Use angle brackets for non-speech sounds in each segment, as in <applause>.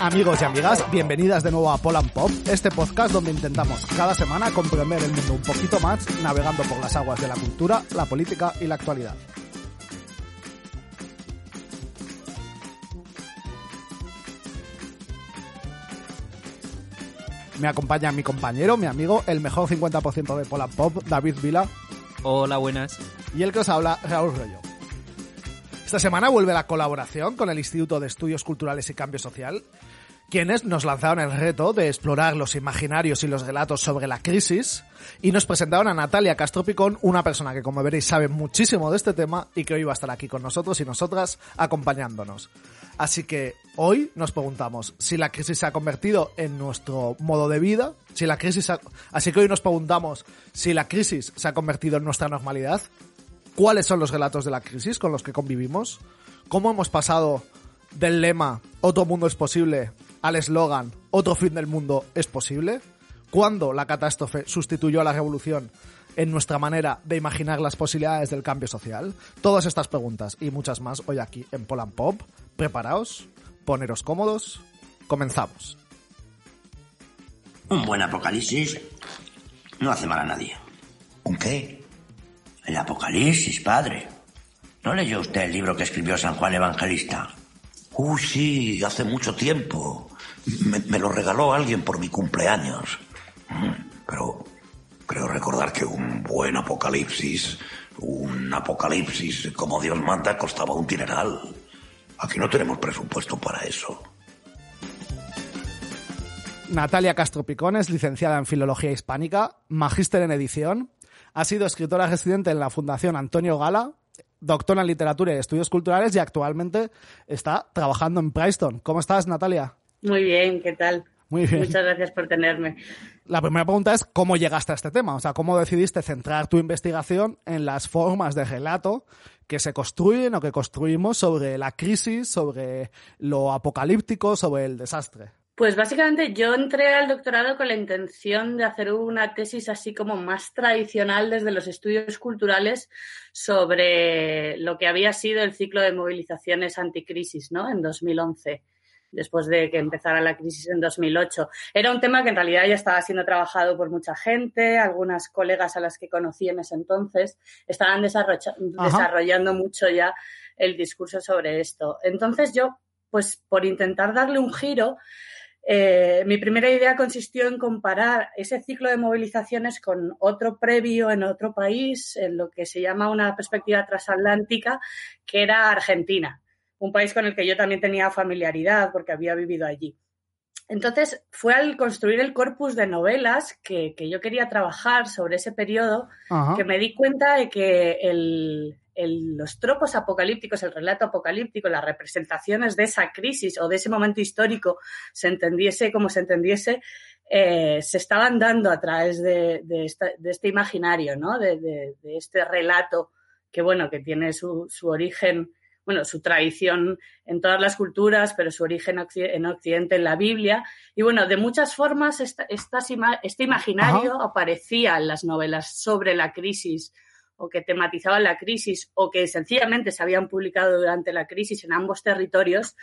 Amigos y amigas, bienvenidas de nuevo a Poland Pop, este podcast donde intentamos cada semana comprender el mundo un poquito más, navegando por las aguas de la cultura, la política y la actualidad. Me acompaña mi compañero, mi amigo, el mejor 50% de Poland Pop, David Vila. Hola, buenas. Y el que os habla, Raúl Rollo. Esta semana vuelve la colaboración con el Instituto de Estudios Culturales y Cambio Social, quienes nos lanzaron el reto de explorar los imaginarios y los relatos sobre la crisis y nos presentaron a Natalia Castro Picón, una persona que como veréis sabe muchísimo de este tema y que hoy va a estar aquí con nosotros y nosotras acompañándonos. Así que hoy nos preguntamos si la crisis se ha convertido en nuestro modo de vida, si la crisis así que hoy nos preguntamos si la crisis se ha convertido en nuestra normalidad, cuáles son los relatos de la crisis con los que convivimos, cómo hemos pasado del lema otro mundo es posible al eslogan otro fin del mundo es posible, cuándo la catástrofe sustituyó a la revolución en nuestra manera de imaginar las posibilidades del cambio social. Todas estas preguntas y muchas más hoy aquí en Poland Pop. Preparaos, poneros cómodos, comenzamos. Un buen apocalipsis no hace mal a nadie. ¿Un qué? El apocalipsis, padre. ¿No leyó usted el libro que escribió San Juan Evangelista? Uy, sí, hace mucho tiempo. Me, me lo regaló alguien por mi cumpleaños. Mm, Pero creo recordar que un buen apocalipsis, un apocalipsis como Dios manda, costaba un dineral. Aquí no tenemos presupuesto para eso. Natalia Castro Picón es licenciada en Filología Hispánica, magíster en edición, ha sido escritora residente en la Fundación Antonio Gala, doctora en Literatura y Estudios Culturales y actualmente está trabajando en Princeton. ¿Cómo estás, Natalia? Muy bien, ¿qué tal? Muy bien. Muchas gracias por tenerme. La primera pregunta es cómo llegaste a este tema, o sea, cómo decidiste centrar tu investigación en las formas de relato que se construyen o que construimos sobre la crisis, sobre lo apocalíptico, sobre el desastre. Pues básicamente yo entré al doctorado con la intención de hacer una tesis así como más tradicional desde los estudios culturales sobre lo que había sido el ciclo de movilizaciones anticrisis, ¿no? En 2011 después de que empezara la crisis en 2008. Era un tema que en realidad ya estaba siendo trabajado por mucha gente, algunas colegas a las que conocí en ese entonces estaban desarrolla desarrollando mucho ya el discurso sobre esto. Entonces yo, pues por intentar darle un giro, eh, mi primera idea consistió en comparar ese ciclo de movilizaciones con otro previo en otro país, en lo que se llama una perspectiva transatlántica, que era Argentina un país con el que yo también tenía familiaridad porque había vivido allí. Entonces fue al construir el corpus de novelas que, que yo quería trabajar sobre ese periodo Ajá. que me di cuenta de que el, el, los tropos apocalípticos, el relato apocalíptico, las representaciones de esa crisis o de ese momento histórico, se entendiese como se entendiese, eh, se estaban dando a través de, de, esta, de este imaginario, ¿no? de, este relato que, bueno, que tiene su, su origen bueno, su tradición en todas las culturas, pero su origen en Occidente en la Biblia. Y bueno, de muchas formas esta, este imaginario Ajá. aparecía en las novelas sobre la crisis o que tematizaban la crisis o que sencillamente se habían publicado durante la crisis en ambos territorios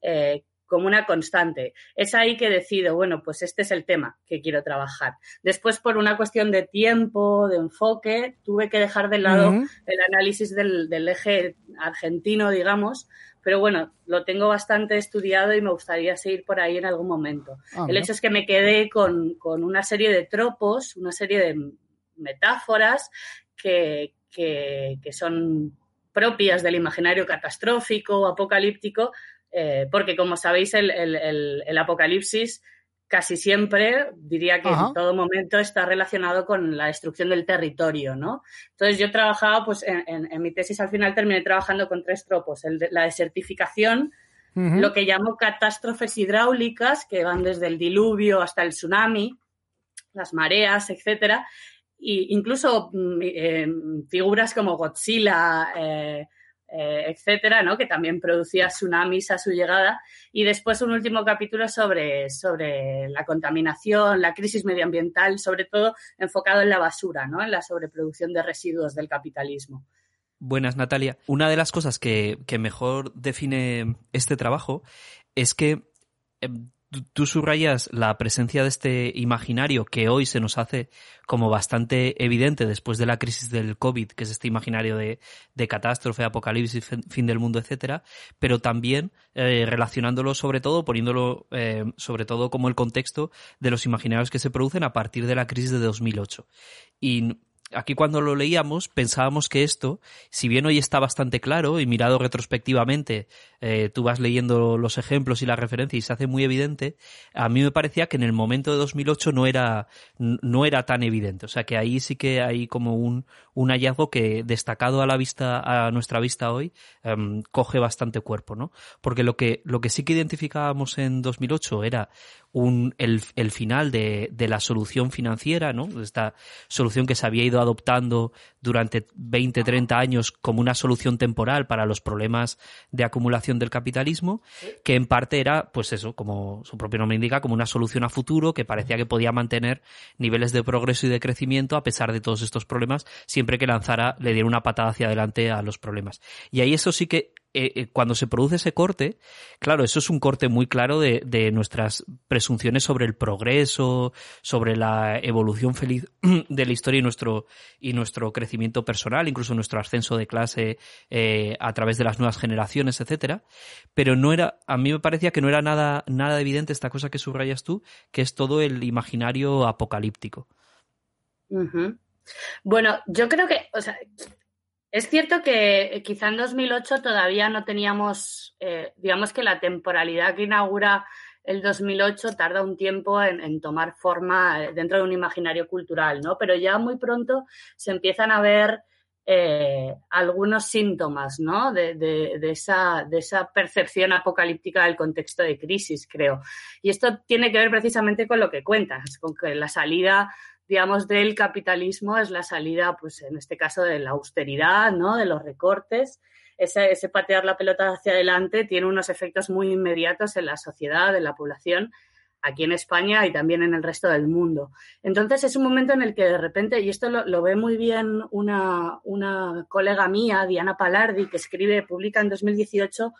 eh, como una constante. Es ahí que decido, bueno, pues este es el tema que quiero trabajar. Después, por una cuestión de tiempo, de enfoque, tuve que dejar de lado uh -huh. el análisis del, del, eje argentino, digamos, pero bueno, lo tengo bastante estudiado y me gustaría seguir por ahí en algún momento. Ah, el hecho es que me quedé con, con, una serie de tropos, una serie de metáforas que, que, que son propias del imaginario catastrófico o apocalíptico, eh, porque como sabéis, el, el, el, el, apocalipsis casi siempre, diría que Ajá. en todo momento está relacionado con la destrucción del territorio, ¿no? Entonces yo trabajaba, pues en, en, en mi tesis al final terminé trabajando con tres tropos, el de, la desertificación, uh -huh. lo que llamo catástrofes hidráulicas, que van desde el diluvio hasta el tsunami, las mareas, etcétera, e incluso mm, eh, figuras como Godzilla, eh, eh, etcétera, ¿no? que también producía tsunamis a su llegada. Y después un último capítulo sobre, sobre la contaminación, la crisis medioambiental, sobre todo enfocado en la basura, ¿no? en la sobreproducción de residuos del capitalismo. Buenas, Natalia. Una de las cosas que, que mejor define este trabajo es que em, tú subrayas la presencia de este imaginario que hoy se nos hace como bastante evidente después de la crisis del COVID, que es este imaginario de, catástrofe, apocalipsis, fin del mundo, etcétera, pero también eh, relacionándolo sobre todo, poniéndolo eh, sobre todo como el contexto de los imaginarios que se producen a partir de la crisis de 2008. Y aquí cuando lo leíamos pensábamos que esto, si bien hoy está bastante claro y mirado retrospectivamente, eh, tú vas leyendo los ejemplos y las referencias y se hace muy evidente, a mí me parecía que en el momento de 2008 no era, no era tan evidente. O sea que ahí sí que hay como un, un hallazgo que destacado a la vista, a nuestra vista hoy, um, coge bastante cuerpo, ¿no? Porque lo que, lo que sí que identificábamos en 2008 era un, el, el final de, de la solución financiera, ¿no? Esta solución que se había ido adoptando durante 20, 30 años como una solución temporal para los problemas de acumulación del capitalismo, que en parte era, pues eso, como su propio nombre indica, como una solución a futuro que parecía que podía mantener niveles de progreso y de crecimiento a pesar de todos estos problemas, siempre que lanzara, le diera una patada hacia adelante a los problemas. Y ahí eso sí que eh, eh, cuando se produce ese corte, claro, eso es un corte muy claro de, nuestras presunciones sobre el progreso, sobre la evolución feliz <clears throat> de la historia y nuestro, y nuestro crecimiento personal, incluso nuestro ascenso de clase eh, a través de las nuevas generaciones, etcétera. Pero no era, a mí me parecía que no era nada, nada evidente esta cosa que subrayas tú, que es todo el imaginario apocalíptico. Bueno, yo creo que, o sea, es cierto que eh, quizá en 2008 todavía no teníamos, eh, digamos que la temporalidad que inaugura el 2008 tarda un tiempo en, tomar forma eh, dentro de un imaginario cultural, ¿no? Pero ya muy pronto se empiezan a ver algunos síntomas, ¿no? De, esa, de esa percepción apocalíptica del contexto de crisis, creo. Y esto tiene que ver precisamente con lo que cuentas, con que la salida digamos, del capitalismo es la salida, pues en este caso, de la austeridad, ¿no? De los recortes. Ese, ese, patear la pelota hacia adelante tiene unos efectos muy inmediatos en la sociedad, en la población, aquí en España y también en el resto del mundo. Entonces es un momento en el que de repente, y esto lo, lo ve muy bien una, una colega mía, Diana Palardi, que escribe, publica en 2018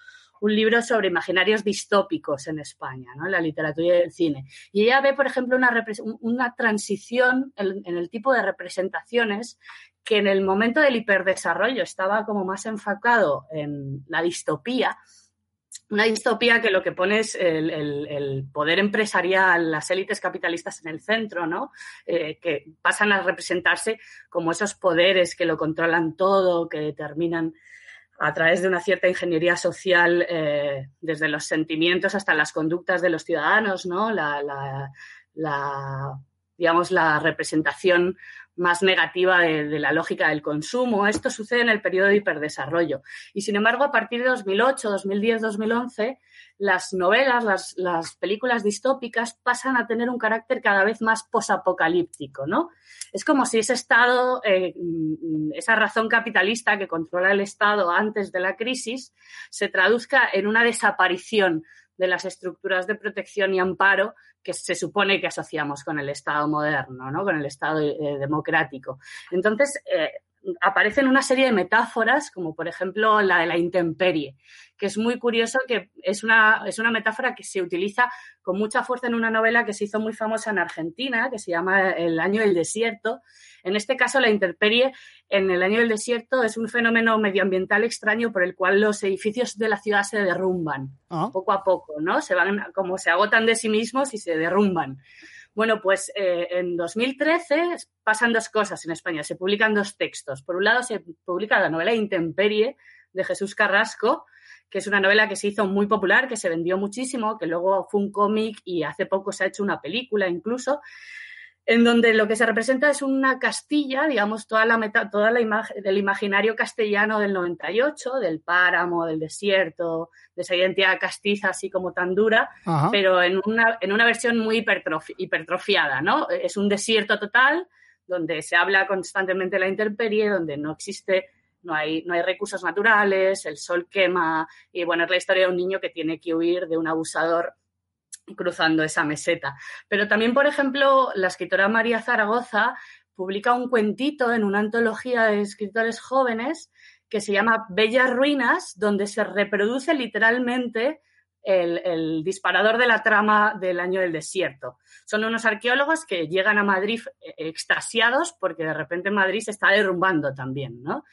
un libro sobre imaginarios distópicos en España, ¿no? la literatura y el cine. Y ella ve, por ejemplo, una, una transición en, el tipo de representaciones que en el momento del hiperdesarrollo estaba como más enfocado en la distopía, una distopía que lo que pone es el poder empresarial, las élites capitalistas en el centro, ¿no? Eh, que pasan a representarse como esos poderes que lo controlan todo, que determinan a través de una cierta ingeniería social, eh, desde los sentimientos hasta las conductas de los ciudadanos, ¿no? La, digamos, la representación más negativa de, la lógica del consumo. Esto sucede en el periodo de hiperdesarrollo. Y sin embargo, a partir de 2008, 2010, 2011, las novelas, las, las películas distópicas pasan a tener un carácter cada vez más posapocalíptico, ¿no? Es como si ese Estado, eh, esa razón capitalista que controla el Estado antes de la crisis, se traduzca en una desaparición de las estructuras de protección y amparo que se supone que asociamos con el Estado moderno, ¿no? con el Estado eh, democrático. Entonces, eh, aparecen una serie de metáforas, como por ejemplo la de la intemperie, que es muy curioso que es una, es una metáfora que se utiliza con mucha fuerza en una novela que se hizo muy famosa en Argentina, que se llama El año del desierto. En este caso, la intemperie en el año del desierto es un fenómeno medioambiental extraño por el cual los edificios de la ciudad se derrumban Ah. poco a poco, ¿no? Se van, como se agotan de sí mismos y se derrumban. Bueno, pues eh, en 2013 pasan dos cosas en España. Se publican dos textos. Por un lado, se publica la novela Intemperie de Jesús Carrasco, que es una novela que se hizo muy popular, que se vendió muchísimo, que luego fue un cómic y hace poco se ha hecho una película incluso, en donde lo que se representa es una Castilla, digamos, toda la meta, toda la imagen del imaginario castellano del 98, del páramo, del desierto, de esa identidad castiza así como tan dura, Ajá. pero en una, en una versión muy hipertrofi, hipertrofiada, ¿no? Es un desierto total donde se habla constantemente de la intemperie, donde no existe no hay, no hay recursos naturales, el sol quema y bueno, es la historia de un niño que tiene que huir de un abusador cruzando esa meseta. Pero también, por ejemplo, la escritora María Zaragoza publica un cuentito en una antología de escritores jóvenes que se llama Bellas Ruinas, donde se reproduce literalmente el, disparador de la trama del año del desierto. Son unos arqueólogos que llegan a Madrid eh, extasiados porque de repente Madrid se está derrumbando también, ¿no?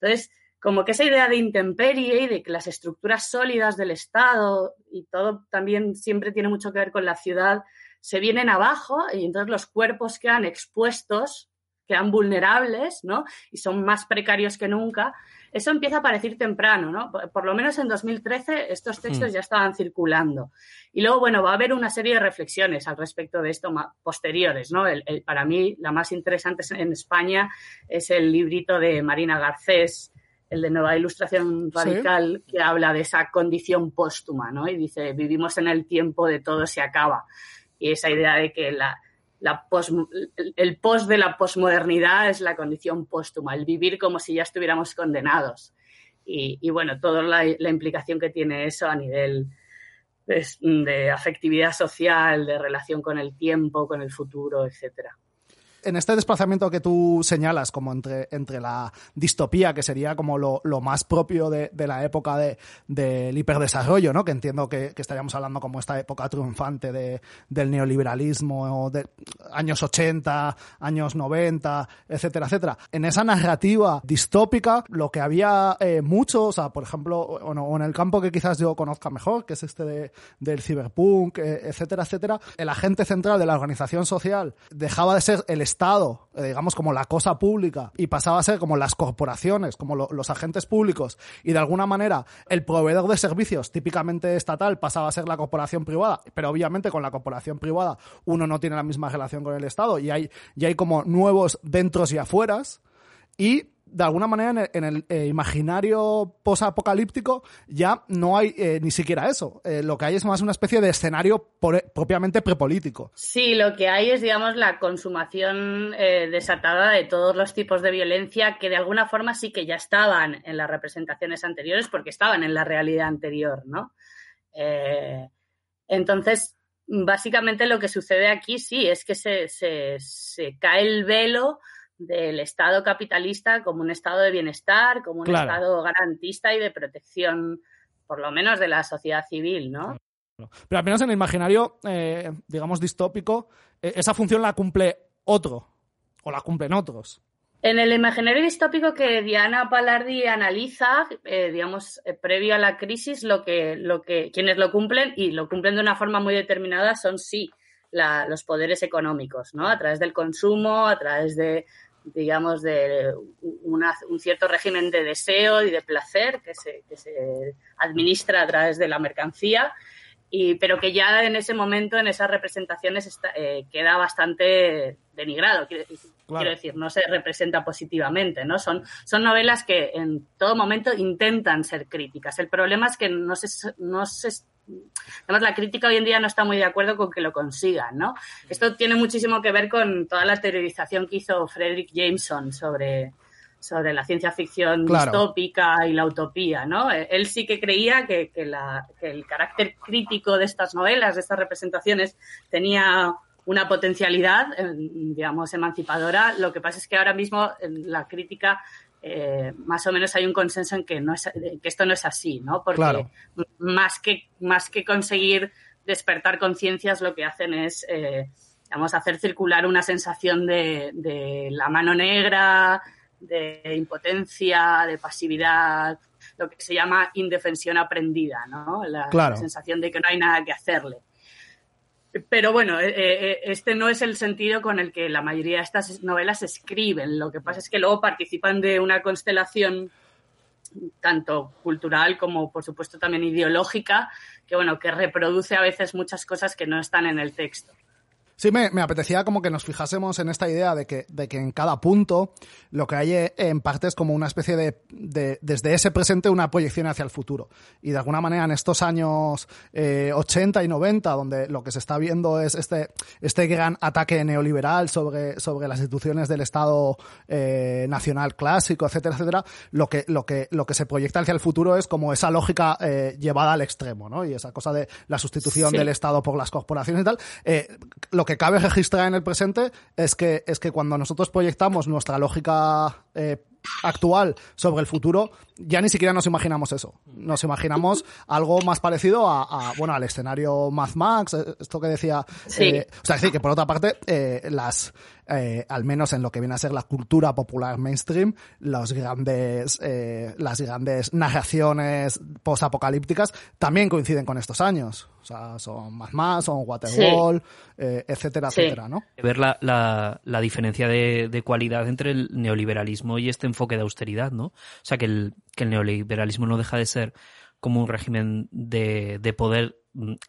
Entonces, como que esa idea de intemperie y de que las estructuras sólidas del Estado y todo también siempre tiene mucho que ver con la ciudad, se vienen abajo y entonces los cuerpos quedan expuestos, quedan vulnerables, ¿no? Y son más precarios que nunca. Eso empieza a aparecer temprano, ¿no? Por, lo menos en 2013 estos textos hmm. ya estaban circulando. Y luego, bueno, va a haber una serie de reflexiones al respecto de esto posteriores, ¿no? para mí, la más interesante en España es el librito de Marina Garcés, el de Nueva Ilustración Radical, que habla de esa condición póstuma, ¿no? Y dice, vivimos en el tiempo de todo se acaba. Y esa idea de que la, la el post de la posmodernidad es la condición póstuma, el vivir como si ya estuviéramos condenados. Y, bueno, toda la, la, implicación que tiene eso a nivel pues, de afectividad social, de relación con el tiempo, con el futuro, etcétera en este desplazamiento que tú señalas, como entre, entre la distopía, que sería como lo, lo más propio de, de, la época de, del hiperdesarrollo, ¿no? que entiendo que, que, estaríamos hablando como esta época triunfante de, del neoliberalismo, de años 80, años 90, etcétera, etcétera. En esa narrativa distópica, lo que había eh, mucho, o sea, por ejemplo, o, en el campo que quizás yo conozca mejor, que es este de, del ciberpunk, eh, etcétera, etcétera, el agente central de la organización social dejaba de ser el Estado, eh, digamos como la cosa pública, y pasaba a ser como las corporaciones, como los agentes públicos, y de alguna manera el proveedor de servicios típicamente estatal pasaba a ser la corporación privada, pero obviamente con la corporación privada uno no tiene la misma relación con el Estado y hay, y hay como nuevos dentros y afueras, y de alguna manera en el, eh, imaginario posapocalíptico ya no hay eh, ni siquiera eso. Eh, lo que hay es más una especie de escenario propiamente prepolítico. Sí, lo que hay es, digamos, la consumación desatada de todos los tipos de violencia que de alguna forma sí que ya estaban en las representaciones anteriores porque estaban en la realidad anterior, ¿no? entonces, básicamente lo que sucede aquí sí es que se, se, se cae el velo del Estado capitalista como un Estado de bienestar, como un Estado garantista y de protección, por lo menos de la sociedad civil, ¿no? Pero al menos en el imaginario, eh, digamos, distópico, e, esa función la cumple otro, o la cumplen otros. En el imaginario distópico que Diana Palardi analiza, eh, digamos, eh, previo a la crisis, lo que, lo que, quienes lo cumplen, y lo cumplen de una forma muy determinada, son sí los poderes económicos, ¿no? A través del consumo, a través de digamos, de un cierto régimen de deseo y de placer que se, que se administra a través de la mercancía, y, pero que ya en ese momento, en esas representaciones, eh, queda bastante denigrado. Quiero, decir, no se representa positivamente, ¿no? Son, son novelas que en todo momento intentan ser críticas. El problema es que no se, no se Además, la crítica hoy en día no está muy de acuerdo con que lo consigan, ¿no? Esto tiene muchísimo que ver con toda la teorización que hizo Frederick Jameson sobre, sobre la ciencia ficción distópica y la utopía, ¿no? Él sí que creía que, que, la, que el carácter crítico de estas novelas, de estas representaciones, tenía una potencialidad, digamos, emancipadora. Lo que pasa es que ahora mismo la crítica eh, más o menos hay un consenso en que, no es, que esto no es así, ¿no? Porque más, que, más que conseguir despertar conciencias, lo que hacen es, eh, hacer circular una sensación de, la mano negra, de impotencia, de pasividad, lo que se llama indefensión aprendida, ¿no? la sensación de que no hay nada que hacerle. Pero bueno, eh, eh, este no es el sentido con el que la mayoría de estas novelas escriben. Lo que pasa es que luego participan de una constelación tanto cultural como, por supuesto, también ideológica, que bueno, que reproduce a veces muchas cosas que no están en el texto. Sí, me, me, apetecía como que nos fijásemos en esta idea de que, de que en cada punto lo que hay en parte es como una especie de, de desde ese presente una proyección hacia el futuro. Y de alguna manera en estos años eh, 80 y 90, donde lo que se está viendo es este, este gran ataque neoliberal sobre, sobre las instituciones del Estado eh, nacional clásico, etcétera, etcétera, lo que, lo, que, lo que se proyecta hacia el futuro es como esa lógica eh, llevada al extremo, ¿no? Y esa cosa de la sustitución sí. del Estado por las corporaciones y tal. Eh, lo que cabe registrar en el presente es que, es que cuando nosotros proyectamos nuestra lógica eh, actual sobre el futuro, ya ni siquiera nos imaginamos eso. Nos imaginamos algo más parecido a, a bueno, al escenario Mad Max, eh, esto que decía. Sí. Eh, o sea, es decir, que por otra parte, eh, las, eh, al menos en lo que viene a ser la cultura popular mainstream, los grandes, eh, las grandes narraciones postapocalípticas también coinciden con estos años. O sea, son Mad Max, son Waterworld, sí. eh, etcétera, sí. etcétera, ¿no? Ver la, la, la diferencia de, de, cualidad entre el neoliberalismo y este enfoque de austeridad, ¿no? O sea, que el, que el neoliberalismo no deja de ser como un régimen de, de poder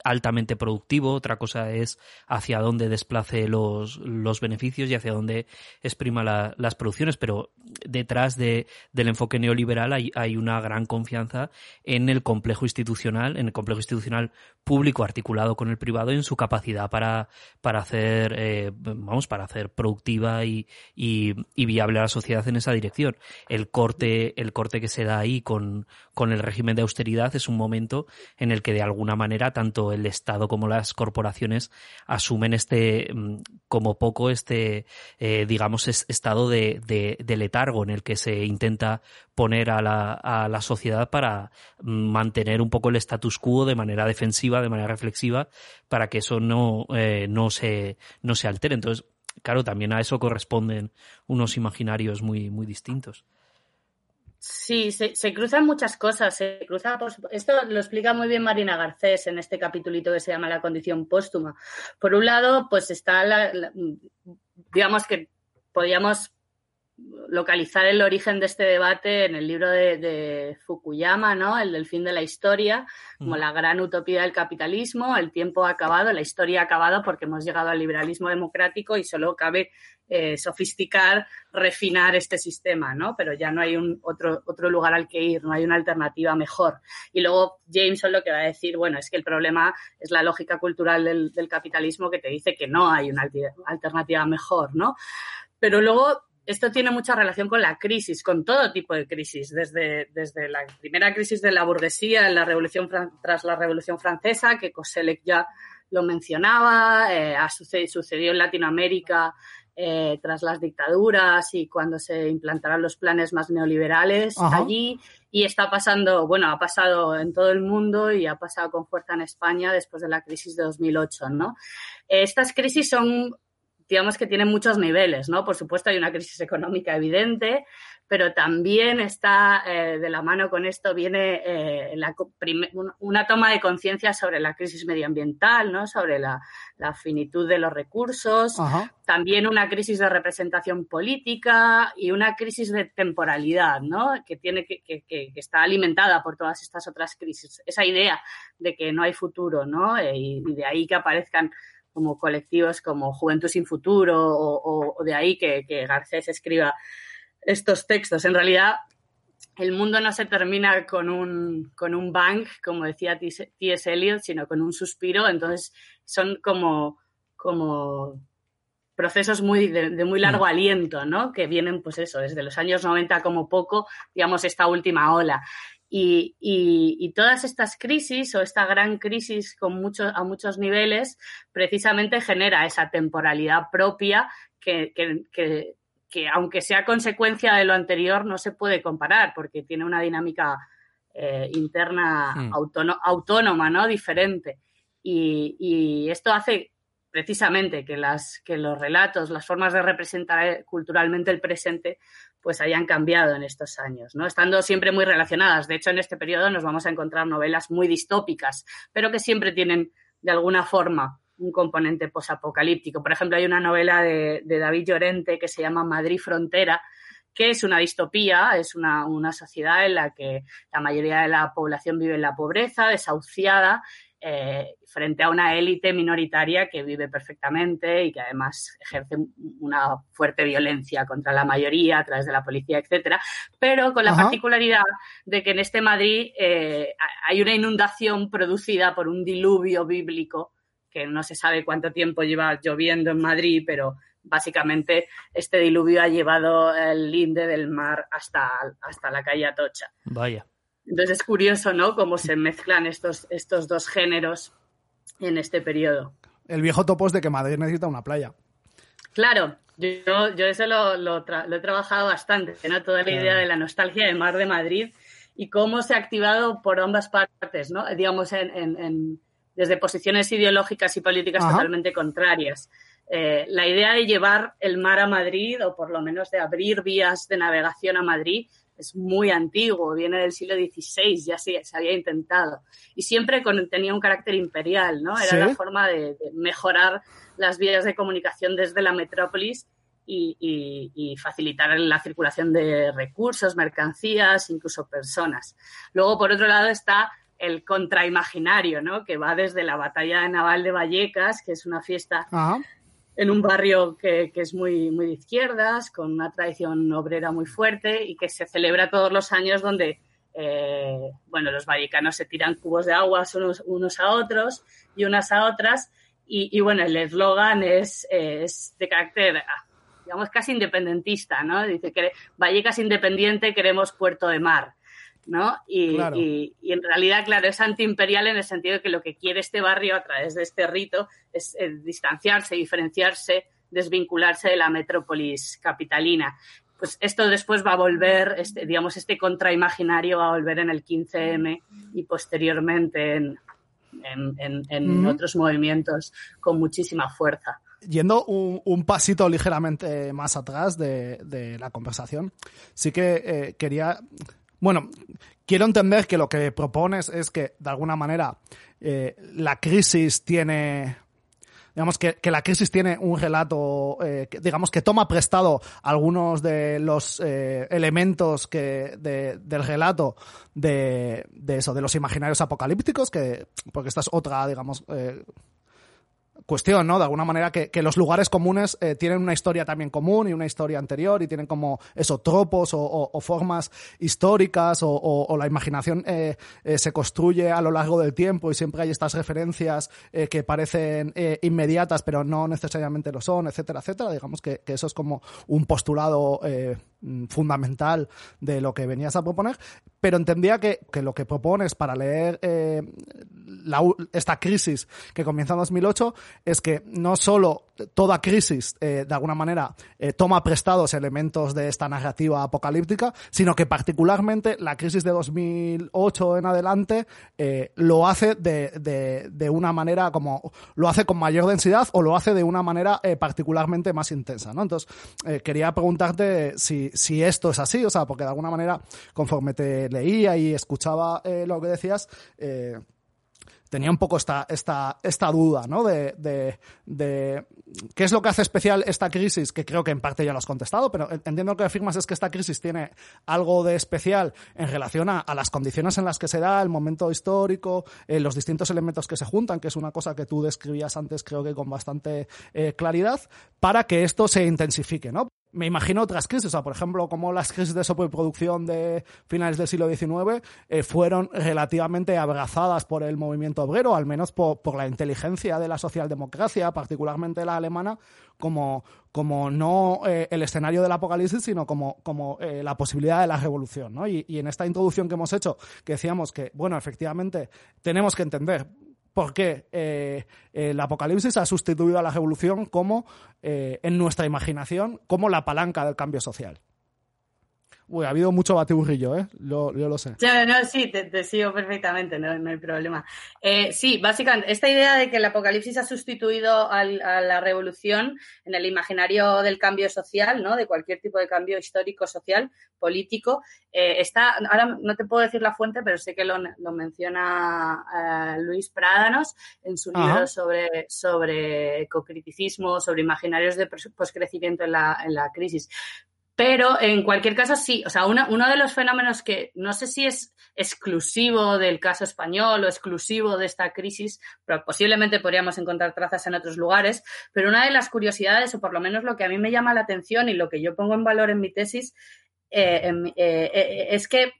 altamente productivo, otra cosa es hacia dónde desplace los, los beneficios y hacia dónde exprima la, las producciones, pero detrás de, del enfoque neoliberal hay, hay, una gran confianza en el complejo institucional, en el complejo institucional público articulado con el privado y en su capacidad para, para hacer, eh, vamos, para hacer productiva y, y, y, viable a la sociedad en esa dirección. El corte, el corte que se da ahí con, con el régimen de austeridad es un momento en el que de alguna manera tanto el Estado como las corporaciones asumen este, como poco, este, eh, digamos, es estado de, letargo en el que se intenta poner a la, a la sociedad para mantener un poco el status quo de manera defensiva, de manera reflexiva, para que eso no, eh, no, se, no se altere. Entonces, claro, también a eso corresponden unos imaginarios muy, muy distintos. Sí, se, cruzan muchas cosas. Se cruza, esto lo explica muy bien Marina Garcés en este capitulito que se llama La condición póstuma. Por un lado, pues está la, la digamos que podríamos localizar el origen de este debate en el libro de, de, Fukuyama, ¿no? El del fin de la historia, como la gran utopía del capitalismo, el tiempo ha acabado, la historia ha acabado porque hemos llegado al liberalismo democrático y solo cabe eh, sofisticar, refinar este sistema, ¿no? Pero ya no hay un otro, otro lugar al que ir, no hay una alternativa mejor. Y luego Jameson lo que va a decir, bueno, es que el problema es la lógica cultural del, del capitalismo que te dice que no hay una alternativa mejor, ¿no? Pero luego esto tiene mucha relación con la crisis, con todo tipo de crisis, desde, desde la primera crisis de la burguesía en la revolución, tras la Revolución Francesa, que Koselleck ya lo mencionaba, eh, ha sucedido, sucedió en Latinoamérica eh, tras las dictaduras y cuando se implantaron los planes más neoliberales Ajá. allí, y está pasando, bueno, ha pasado en todo el mundo y ha pasado con fuerza en España después de la crisis de 2008, ¿no? Estas crisis son digamos que tiene muchos niveles, ¿no? Por supuesto hay una crisis económica evidente, pero también está eh, de la mano con esto viene eh, la, una toma de conciencia sobre la crisis medioambiental, ¿no? Sobre la, la finitud de los recursos, Ajá. también una crisis de representación política y una crisis de temporalidad, ¿no? Que tiene que, que, que está alimentada por todas estas otras crisis. Esa idea de que no hay futuro, ¿no? Eh, y, y de ahí que aparezcan como colectivos como Juventud sin Futuro o, o, o de ahí que, que, Garcés escriba estos textos. En realidad, el mundo no se termina con un, con un bang, como decía T.S. Eliot, sino con un suspiro. Entonces, son como, como procesos muy de, de, muy largo aliento, ¿no? Que vienen, pues eso, desde los años 90 como poco, digamos, esta última ola. Y, y, y, todas estas crisis o esta gran crisis con mucho, a muchos niveles precisamente genera esa temporalidad propia que, que, que, que, aunque sea consecuencia de lo anterior, no se puede comparar porque tiene una dinámica eh, interna mm. autónoma, ¿no? Diferente. Y, y, esto hace precisamente que, las, que los relatos, las formas de representar culturalmente el presente, pues hayan cambiado en estos años, ¿no? Estando siempre muy relacionadas. De hecho, en este periodo nos vamos a encontrar novelas muy distópicas, pero que siempre tienen, de alguna forma, un componente posapocalíptico. Por ejemplo, hay una novela de, de, David Llorente que se llama Madrid Frontera, que es una distopía, es una, una sociedad en la que la mayoría de la población vive en la pobreza, desahuciada, eh, frente a una élite minoritaria que vive perfectamente y que además ejerce una fuerte violencia contra la mayoría a través de la policía, etcétera, pero con la particularidad de que en este Madrid eh, hay una inundación producida por un diluvio bíblico que no se sabe cuánto tiempo lleva lloviendo en Madrid, pero básicamente este diluvio ha llevado el linde del mar hasta, hasta la calle Atocha. Vaya. Entonces es curioso, ¿no? Cómo se mezclan estos, estos dos géneros en este periodo. El viejo topo es de que Madrid necesita una playa. Claro, yo, yo eso lo, lo, he trabajado bastante, ¿no? Toda la idea de la nostalgia del mar de Madrid y cómo se ha activado por ambas partes, ¿no? Digamos, en, desde posiciones ideológicas y políticas totalmente contrarias. Eh, la idea de llevar el mar a Madrid, o por lo menos de abrir vías de navegación a Madrid, es muy antiguo, viene del siglo XVI, ya se, se había intentado. Y siempre tenía un carácter imperial, ¿no? Era la forma de, mejorar las vías de comunicación desde la metrópolis y, facilitar la circulación de recursos, mercancías, incluso personas. Luego, por otro lado, está el contraimaginario, ¿no? Que va desde la batalla naval de Vallecas, que es una fiesta en un barrio que, es muy, muy de izquierdas, con una tradición obrera muy fuerte y que se celebra todos los años donde eh, bueno, los vallecanos se tiran cubos de agua unos, a otros y unas a otras. Y, bueno, el eslogan es, es, de carácter, ah, digamos, casi independentista, ¿no? Dice que Vallecas independiente, queremos puerto de mar. ¿No? Y, en realidad, claro, es antiimperial en el sentido de que lo que quiere este barrio a través de este rito es, distanciarse, diferenciarse, desvincularse de la metrópolis capitalina. Pues esto después va a volver, este, digamos, este contraimaginario va a volver en el 15M y posteriormente en, en, otros movimientos con muchísima fuerza. Yendo un, pasito ligeramente más atrás de, la conversación, sí que eh, quería bueno, quiero entender que lo que propones es que, de alguna manera, eh, la crisis tiene digamos que, la crisis tiene un relato, eh, digamos que toma prestado algunos de los eh, elementos que del relato de, de, eso, de los imaginarios apocalípticos, que porque esta es otra, digamos, cuestión, ¿no? De alguna manera que, los lugares comunes eh, tienen una historia también común y una historia anterior y tienen como eso, tropos o, formas históricas o, la imaginación eh, eh, se construye a lo largo del tiempo y siempre hay estas referencias que parecen inmediatas pero no necesariamente lo son, etcétera, etcétera. Digamos que, eso es como un postulado fundamental de lo que venías a proponer, pero entendía que, lo que propones para leer esta crisis que comienza en 2008 es que no solo toda crisis, eh, de alguna manera, eh, toma prestados elementos de esta narrativa apocalíptica, sino que particularmente la crisis de 2008 en adelante eh, lo hace de, de, una manera como, lo hace con mayor densidad o lo hace de una manera particularmente más intensa, ¿no? Entonces, quería preguntarte si, si esto es así, o sea, porque de alguna manera, conforme te leía y escuchaba lo que decías, tenía un poco esta, esta, esta duda, ¿no? De, de, qué es lo que hace especial esta crisis, que creo que en parte ya lo has contestado, pero entiendo que afirmas es que esta crisis tiene algo de especial en relación a, las condiciones en las que se da, el momento histórico, eh, los distintos elementos que se juntan, que es una cosa que tú describías antes creo que con bastante eh, claridad, para que esto se intensifique, ¿no? Me imagino otras crisis, o sea, por ejemplo, como las crisis de sobreproducción de finales del siglo XIX eh, fueron relativamente abrazadas por el movimiento obrero, al menos por, la inteligencia de la socialdemocracia, particularmente la alemana, como, como no eh, el escenario del apocalipsis, sino como, como eh, la posibilidad de la revolución. ¿no? y en esta introducción que hemos hecho, que decíamos que, bueno, efectivamente, tenemos que entender porque eh, el apocalipsis ha sustituido a la revolución como, eh, en nuestra imaginación, como la palanca del cambio social. Uy, ha habido mucho batiburrillo, ¿eh? yo lo sé. no, sí, te, sigo perfectamente, no, hay problema. Eh, sí, básicamente, esta idea de que el apocalipsis ha sustituido a la revolución en el imaginario del cambio social, ¿no? De cualquier tipo de cambio histórico, social, político, eh, está, ahora no te puedo decir la fuente, pero sé que lo, menciona eh, Luis Prádanos en su libro sobre, sobre ecocriticismo, sobre imaginarios de poscrecimiento en la, en la crisis Pero en cualquier caso, sí. O sea, uno de los fenómenos que no sé si es exclusivo del caso español o exclusivo de esta crisis, pero posiblemente podríamos encontrar trazas en otros lugares. Pero una de las curiosidades, o por lo menos lo que a mí me llama la atención y lo que yo pongo en valor en mi tesis, eh, eh, es que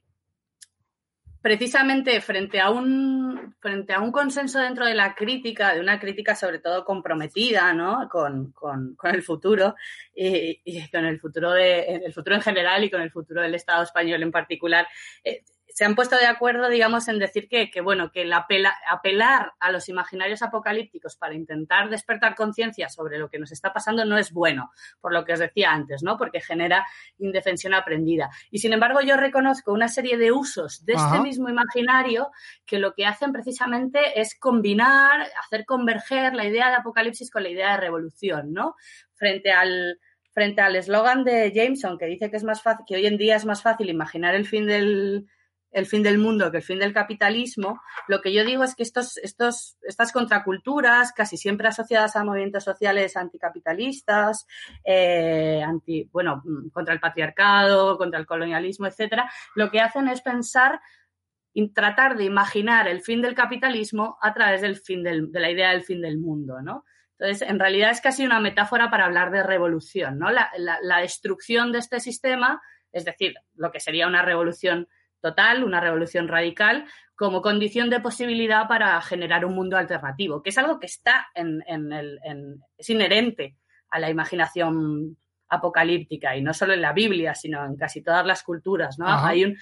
precisamente frente a un frente a un consenso dentro de la crítica, de una crítica sobre todo comprometida, ¿no? Con, con, con el futuro y, con el futuro de el futuro en general y con el futuro del Estado español en particular. Eh, se han puesto de acuerdo, digamos, en decir que, que bueno, que el apelar a los imaginarios apocalípticos para intentar despertar conciencia sobre lo que nos está pasando no es bueno, por lo que os decía antes, ¿no? Porque genera indefensión aprendida. Y sin embargo, yo reconozco una serie de usos de este mismo imaginario que lo que hacen precisamente es combinar, hacer converger la idea de apocalipsis con la idea de revolución, ¿no? Frente al frente al eslogan de Jameson que dice que es más fácil, que hoy en día es más fácil imaginar el fin del el fin del mundo que el fin del capitalismo, lo que yo digo es que estos, estos, estas contraculturas, casi siempre asociadas a movimientos sociales anticapitalistas, eh, anti, bueno, contra el patriarcado, contra el colonialismo, etcétera, lo que hacen es pensar y tratar de imaginar el fin del capitalismo a través del fin del, de la idea del fin del mundo, ¿no? Entonces, en realidad es casi una metáfora para hablar de revolución, ¿no? La, la destrucción de este sistema, es decir, lo que sería una revolución total, una revolución radical, como condición de posibilidad para generar un mundo alternativo, que es algo que está en, el, es inherente a la imaginación apocalíptica y no solo en la Biblia, sino en casi todas las culturas, ¿no? Hay un,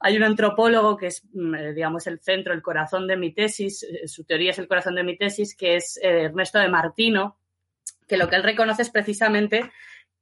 hay un antropólogo que es, mm, eh, digamos, el centro, el corazón de mi tesis, eh, su teoría es el corazón de mi tesis, que es eh, Ernesto de Martino, que lo que él reconoce es precisamente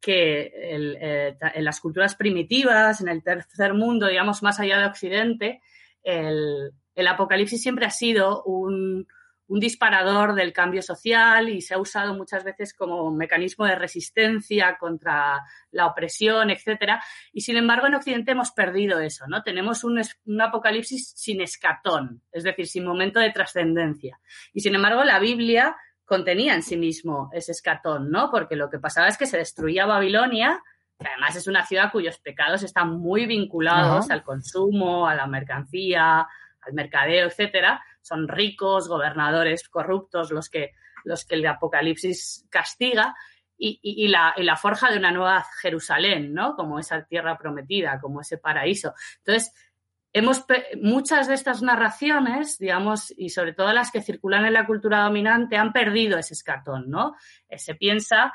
que eh, en las culturas primitivas, en el tercer mundo, digamos, más allá de Occidente, el, apocalipsis siempre ha sido un, disparador del cambio social y se ha usado muchas veces como mecanismo de resistencia contra la opresión, etcétera. Y sin embargo, en Occidente hemos perdido eso, ¿no? Tenemos un, un apocalipsis sin escatón, es decir, sin momento de trascendencia. Y sin embargo, la Biblia contenía en sí mismo ese escatón, ¿no? Porque lo que pasaba es que se destruía Babilonia, que además es una ciudad cuyos pecados están muy vinculados al consumo, a la mercancía, al mercadeo, etcétera. Son ricos, gobernadores corruptos los que, los que el Apocalipsis castiga. Y, y, la, y, la, forja de una nueva Jerusalén, ¿no? Como esa tierra prometida, como ese paraíso. Entonces, hemos, muchas de estas narraciones, digamos, y sobre todo las que circulan en la cultura dominante, han perdido ese escatón, ¿no? Eh, se piensa,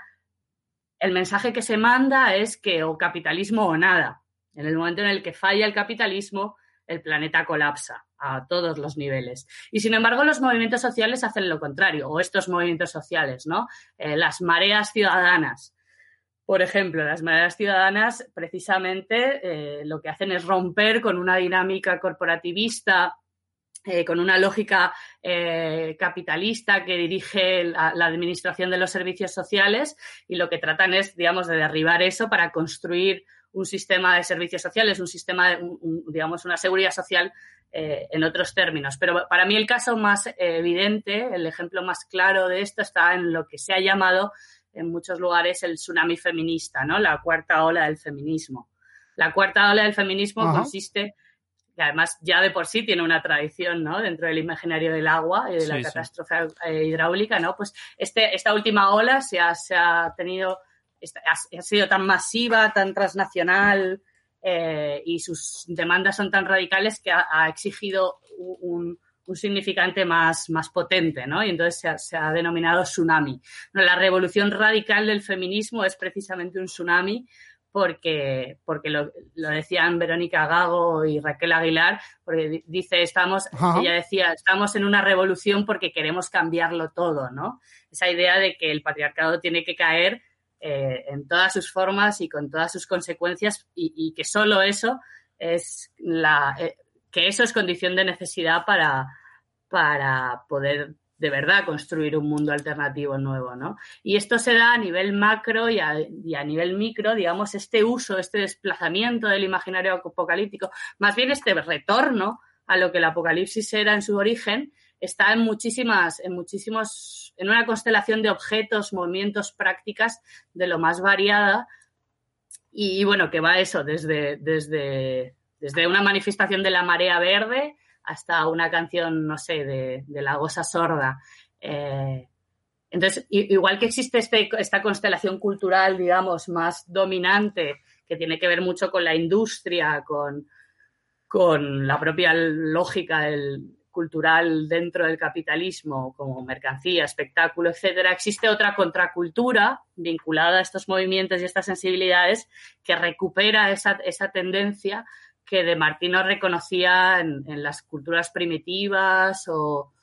el mensaje que se manda es que o capitalismo o nada. En el momento en el que falla el capitalismo, el planeta colapsa a todos los niveles. Y sin embargo, los movimientos sociales hacen lo contrario, o estos movimientos sociales, ¿no? Eh, las mareas ciudadanas por ejemplo, las maneras ciudadanas precisamente eh, lo que hacen es romper con una dinámica corporativista, eh, con una lógica eh, capitalista que dirige la, administración de los servicios sociales y lo que tratan es, digamos, de derribar eso para construir un sistema de servicios sociales, un sistema, de, digamos, una seguridad social en otros términos. Pero para mí el caso más evidente, el ejemplo más claro de esto está en lo que se ha llamado en muchos lugares el tsunami feminista, ¿no? La cuarta ola del feminismo. La cuarta ola del feminismo consiste, y además ya de por sí tiene una tradición, ¿no? Dentro del imaginario del agua y de la catástrofe eh, hidráulica, ¿no? Pues este, esta última ola se ha, se ha tenido, ha, sido tan masiva, tan transnacional eh, y sus demandas son tan radicales que ha, exigido un un significante más, más potente, ¿no? Y entonces se ha, denominado tsunami. la revolución radical del feminismo es precisamente un tsunami porque, porque lo, decían Verónica Gago y Raquel Aguilar, porque dice, estamos, ella decía, estamos en una revolución porque queremos cambiarlo todo, ¿no? Esa idea de que el patriarcado tiene que caer eh, en todas sus formas y con todas sus consecuencias y, que solo eso es la, eh, que eso es condición de necesidad para, para poder de verdad construir un mundo alternativo nuevo, ¿no? Y esto se da a nivel macro y a, nivel micro, digamos, este uso, este desplazamiento del imaginario apocalíptico, más bien este retorno a lo que el apocalipsis era en su origen, está en muchísimas, en muchísimos, en una constelación de objetos, movimientos, prácticas de lo más variada y, bueno, que va eso desde, desde, desde una manifestación de la marea verde hasta una canción, no sé, de, la goza sorda. Eh, entonces, igual que existe este, esta constelación cultural, digamos, más dominante, que tiene que ver mucho con la industria, con, con la propia lógica cultural dentro del capitalismo, como mercancía, espectáculo, etcétera, existe otra contracultura vinculada a estos movimientos y estas sensibilidades que recupera esa, esa tendencia que De Martino reconocía en, las culturas primitivas o,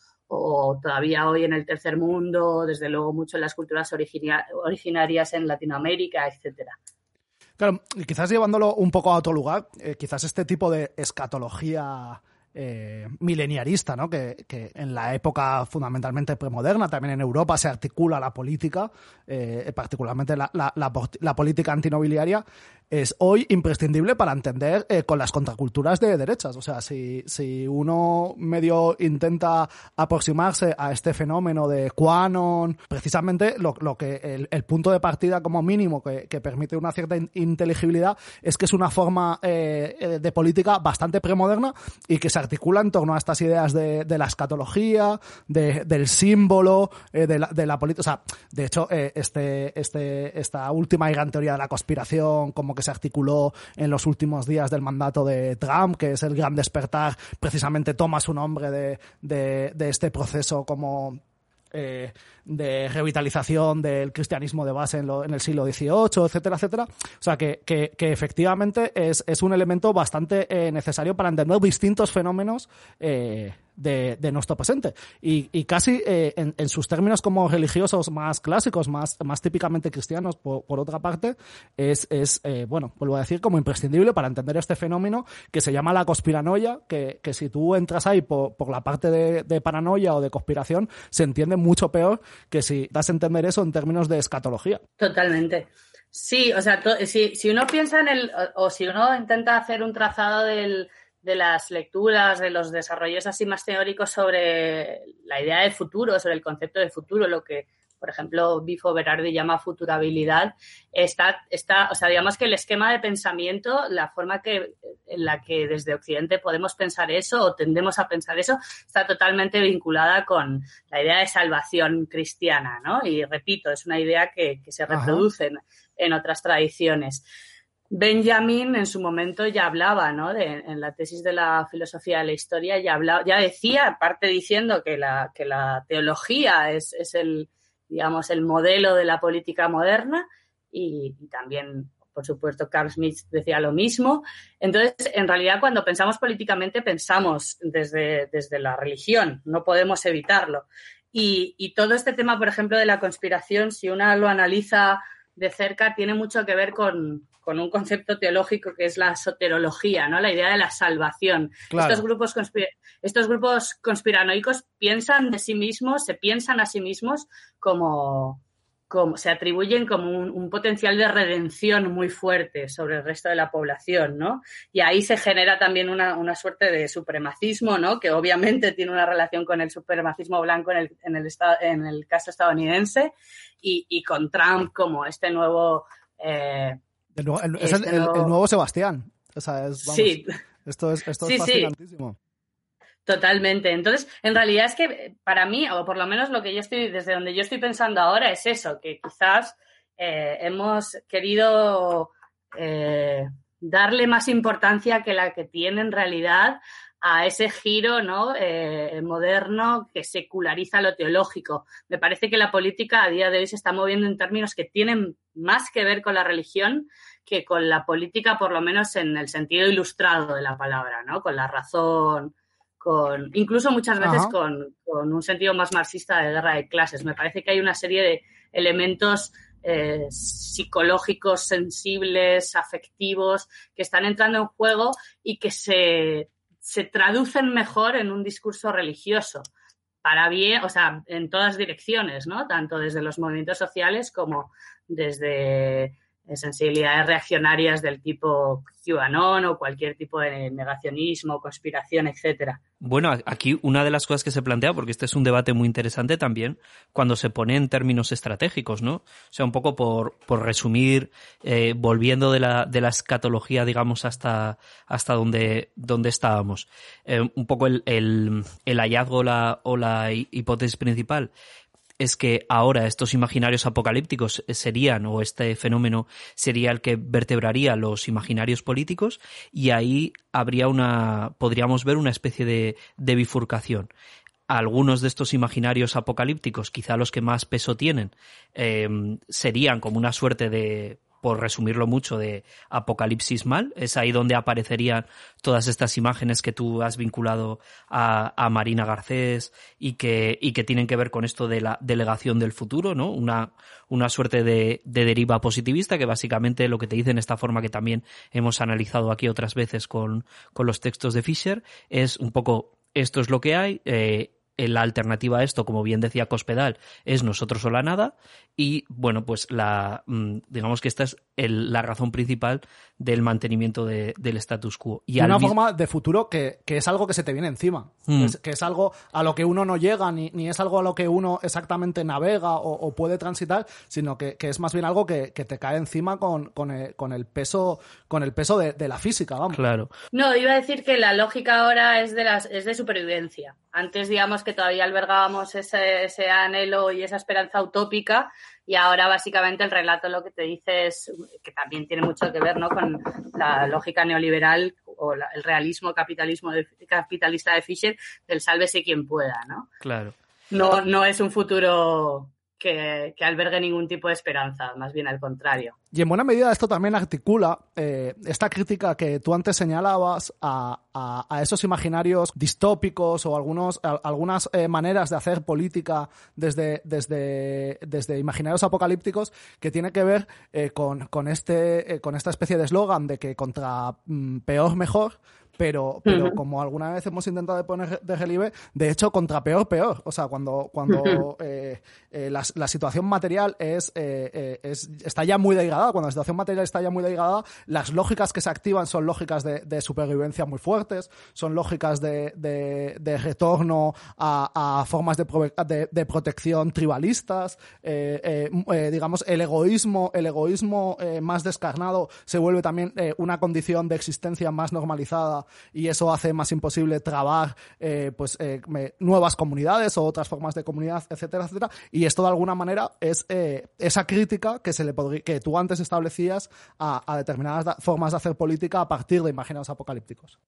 todavía hoy en el tercer mundo, desde luego mucho en las culturas originarias en Latinoamérica, etcétera. Claro, quizás llevándolo un poco a otro lugar, eh, quizás este tipo de escatología eh, mileniarista, ¿no? Que, que, en la época fundamentalmente premoderna, también en Europa se articula la política, eh, particularmente la, la, la, política antinobiliaria, es hoy imprescindible para entender eh, con las contraculturas de derechas. O sea, si, si uno medio intenta aproximarse a este fenómeno de Quanon, precisamente lo, lo que el, el, punto de partida como mínimo que, que, permite una cierta inteligibilidad es que es una forma eh, eh, de política bastante premoderna y que se articula en torno a estas ideas de, de la escatología, de, del símbolo, eh, de la, de la política. O sea, de hecho, eh, este, este, esta última gran teoría de la conspiración, como que se articuló en los últimos días del mandato de Trump, que es el gran despertar, precisamente toma su nombre de, de, este proceso como eh, de revitalización del cristianismo de base en, el siglo XVIII, etcétera, etcétera. O sea, que, que, que efectivamente es, es, un elemento bastante eh, necesario para entender distintos fenómenos eh, de, de, nuestro presente. Y, casi eh, en, sus términos como religiosos más clásicos, más, típicamente cristianos, por, otra parte, es, eh, bueno, vuelvo a decir, como imprescindible para entender este fenómeno que se llama la conspiranoia, que, que si tú entras ahí por, la parte de, paranoia o de conspiración, se entiende mucho peor que si das a entender eso en términos de escatología. Totalmente. Sí, o sea, si, uno piensa en el, o si uno intenta hacer un trazado del, de las lecturas, de los desarrollos así más teóricos sobre la idea de futuro, sobre el concepto de futuro, lo que, por ejemplo, Bifo Berardi llama futurabilidad, está, está, o sea, digamos que el esquema de pensamiento, la forma que, en la que desde Occidente podemos pensar eso o tendemos a pensar eso, está totalmente vinculada con la idea de salvación cristiana, ¿no? Y repito, es una idea que, que se reproduce en, en otras tradiciones. Benjamin en su momento ya hablaba, ¿no? En la tesis de la filosofía de la historia ya hablaba, ya decía, aparte diciendo que la, que la teología es, es el, digamos, el modelo de la política moderna y, también, por supuesto, Carl Smith decía lo mismo. Entonces, en realidad, cuando pensamos políticamente, pensamos desde, desde la religión, no podemos evitarlo. Y, y todo este tema, por ejemplo, de la conspiración, si uno lo analiza de cerca, tiene mucho que ver con, con un concepto teológico que es la soterología, ¿no? La idea de la salvación. Claro. Estos grupos estos grupos conspiranoicos piensan de sí mismos, se piensan a sí mismos como, como se atribuyen como un, un, potencial de redención muy fuerte sobre el resto de la población, ¿no? Y ahí se genera también una, una suerte de supremacismo, ¿no? Que obviamente tiene una relación con el supremacismo blanco en el, en el, en el caso estadounidense y, y, con Trump como este nuevo eh, el, el, es el, el, nuevo Sebastián. O sea, es, vamos, sí. Esto es, esto sí, es fascinantísimo. Sí. Totalmente. Entonces, en realidad es que para mí, o por lo menos lo que yo estoy, desde donde yo estoy pensando ahora es eso, que quizás eh, hemos querido eh, darle más importancia que la que tiene en realidad a ese giro ¿no? eh, moderno que seculariza lo teológico. Me parece que la política a día de hoy se está moviendo en términos que tienen más que ver con la religión que con la política, por lo menos en el sentido ilustrado de la palabra, ¿no? con la razón, con incluso muchas veces con, con, un sentido más marxista de guerra de clases. Me parece que hay una serie de elementos eh, psicológicos, sensibles, afectivos, que están entrando en juego y que se se traducen mejor en un discurso religioso, para bien, o sea, en todas direcciones, ¿no? Tanto desde los movimientos sociales como desde sensibilidades reaccionarias del tipo QAnon o cualquier tipo de negacionismo, conspiración, etcétera. Bueno, aquí una de las cosas que se plantea, porque este es un debate muy interesante también, cuando se pone en términos estratégicos, ¿no? O sea, un poco por, por resumir, eh, volviendo de la, de la escatología, digamos, hasta, hasta donde, estábamos. Eh, un poco el, el, el hallazgo la, o la hipótesis principal es que ahora estos imaginarios apocalípticos serían, o este fenómeno sería el que vertebraría los imaginarios políticos, y ahí habría una, podríamos ver una especie de, de bifurcación. Algunos de estos imaginarios apocalípticos, quizá los que más peso tienen, eh, serían como una suerte de por resumirlo mucho, de Apocalipsis Mal. Es ahí donde aparecerían todas estas imágenes que tú has vinculado a, Marina Garcés y que, y que tienen que ver con esto de la delegación del futuro, ¿no? Una, una suerte de, de deriva positivista que básicamente lo que te dice en esta forma que también hemos analizado aquí otras veces con, con los textos de Fisher es un poco esto es lo que hay, eh, la alternativa a esto, como bien decía Cospedal, es nosotros o la nada. Y bueno, pues la mm, digamos que esta es la razón principal del mantenimiento del status quo. Y una forma de futuro que, es algo que se te viene encima. Mm. que es algo a lo que uno no llega, ni, ni, es algo a lo que uno exactamente navega o, puede transitar, sino que, es más bien algo que, te cae encima con, con, el, peso, con el peso de, la física, vamos. Claro. No, iba a decir que la lógica ahora es de las, es de supervivencia. Antes, digamos que todavía albergábamos ese, ese anhelo y esa esperanza utópica y ahora básicamente el relato lo que te dice es que también tiene mucho que ver ¿no? con la lógica neoliberal o el realismo capitalismo capitalista de Fischer del sálvese quien pueda, ¿no? Claro. No, no es un futuro que, albergue ningún tipo de esperanza, más bien al contrario. Y en buena medida esto también articula eh, esta crítica que tú antes señalabas a, esos imaginarios distópicos o algunos, algunas eh, maneras de hacer política desde, desde, desde imaginarios apocalípticos que tiene que ver eh, con, con, este, con esta especie de eslogan de que contra mm, peor mejor pero, pero como alguna vez hemos intentado poner de relieve, de hecho, contra peor, peor. O sea, cuando, cuando eh, eh, la, la, situación material es, eh, es, está ya muy degradada, cuando la situación material está ya muy degradada, las lógicas que se activan son lógicas de, de supervivencia muy fuertes, son lógicas de, de, de retorno a, a formas de, de, protección tribalistas, digamos, el egoísmo, el egoísmo más descarnado se vuelve también una condición de existencia más normalizada y eso hace más imposible trabar eh, pues eh, nuevas comunidades o otras formas de comunidad, etcétera, etcétera. Y esto de alguna manera es eh, esa crítica que se le que tú antes establecías a, a determinadas formas de hacer política a partir de imaginados apocalípticos.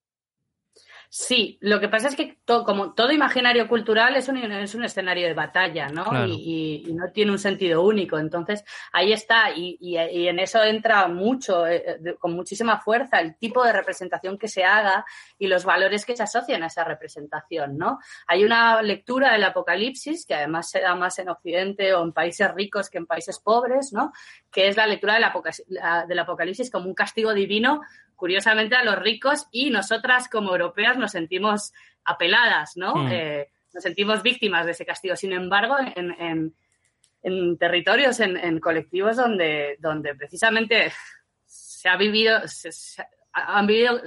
Sí, lo que pasa es que como todo imaginario cultural es un, es un escenario de batalla, ¿no? Y, no tiene un sentido único. Entonces, ahí está, y, en eso entra mucho, eh, eh, con muchísima fuerza, el tipo de representación que se haga y los valores que se asocian a esa representación, ¿no? Hay una lectura del Apocalipsis, que además se da más en Occidente o en países ricos que en países pobres, ¿no? Que es la lectura del, del Apocalipsis como un castigo divino curiosamente a los ricos y nosotras como europeas nos sentimos apeladas, ¿no? Hmm. Eh, nos sentimos víctimas de ese castigo. Sin embargo, en, territorios, en, colectivos donde, donde precisamente se ha vivido, han vivido,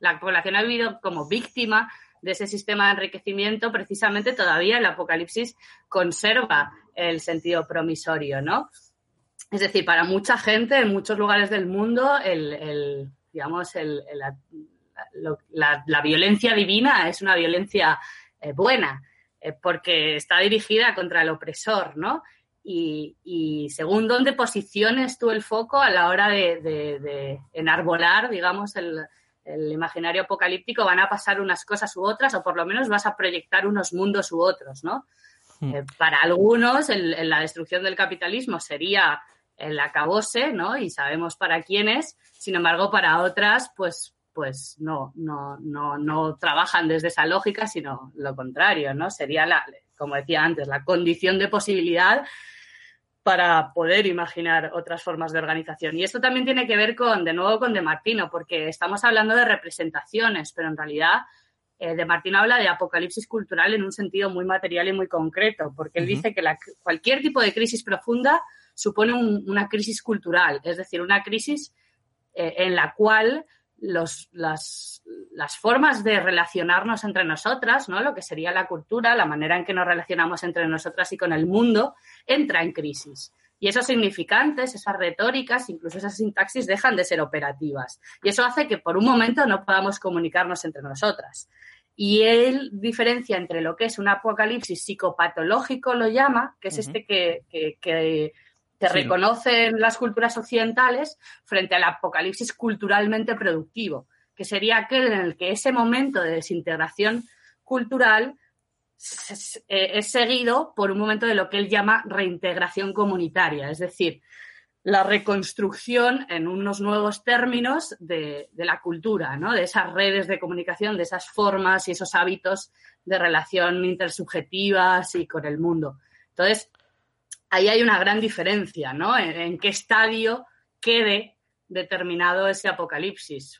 la población ha vivido como víctima de ese sistema de enriquecimiento, precisamente todavía el apocalipsis conserva el sentido promisorio, ¿no? Es decir, para mucha gente en muchos lugares del mundo el digamos, el, la, violencia divina es una violencia eh, buena, eh, porque está dirigida contra el opresor, ¿no? Y, según dónde posiciones tú el foco a la hora de, enarbolar, digamos, el, imaginario apocalíptico, van a pasar unas cosas u otras, o por lo menos vas a proyectar unos mundos u otros, ¿no? Hmm. Eh, para algunos, la destrucción del capitalismo sería el acabose, ¿no? Y sabemos para quiénes, sin embargo, para otras, pues, pues no, no, no, no trabajan desde esa lógica, sino lo contrario, ¿no? Sería la, como decía antes, la condición de posibilidad para poder imaginar otras formas de organización. Y esto también tiene que ver con, de nuevo, con De Martino, porque estamos hablando de representaciones, pero en realidad eh, De Martino habla de apocalipsis cultural en un sentido muy material y muy concreto, porque él dice que cualquier tipo de crisis profunda supone una crisis cultural, es decir, una crisis eh, en la cual los, las, las, formas de relacionarnos entre nosotras, ¿no? lo que sería la cultura, la manera en que nos relacionamos entre nosotras y con el mundo, entra en crisis. Y esos significantes, esas retóricas, incluso esas sintaxis dejan de ser operativas. Y eso hace que por un momento no podamos comunicarnos entre nosotras. Y él diferencia entre lo que es un apocalipsis psicopatológico, lo llama, que es este que, que, reconocen las culturas occidentales, frente al apocalipsis culturalmente productivo, que sería aquel en el que ese momento de desintegración cultural eh, es seguido por un momento de lo que él llama reintegración comunitaria, es decir, la reconstrucción en unos nuevos términos de, la cultura, ¿no? de esas redes de comunicación, de esas formas y esos hábitos de relación intersubjetivas y con el mundo. Entonces, ahí hay una gran diferencia, ¿no? En, qué estadio quede determinado ese apocalipsis.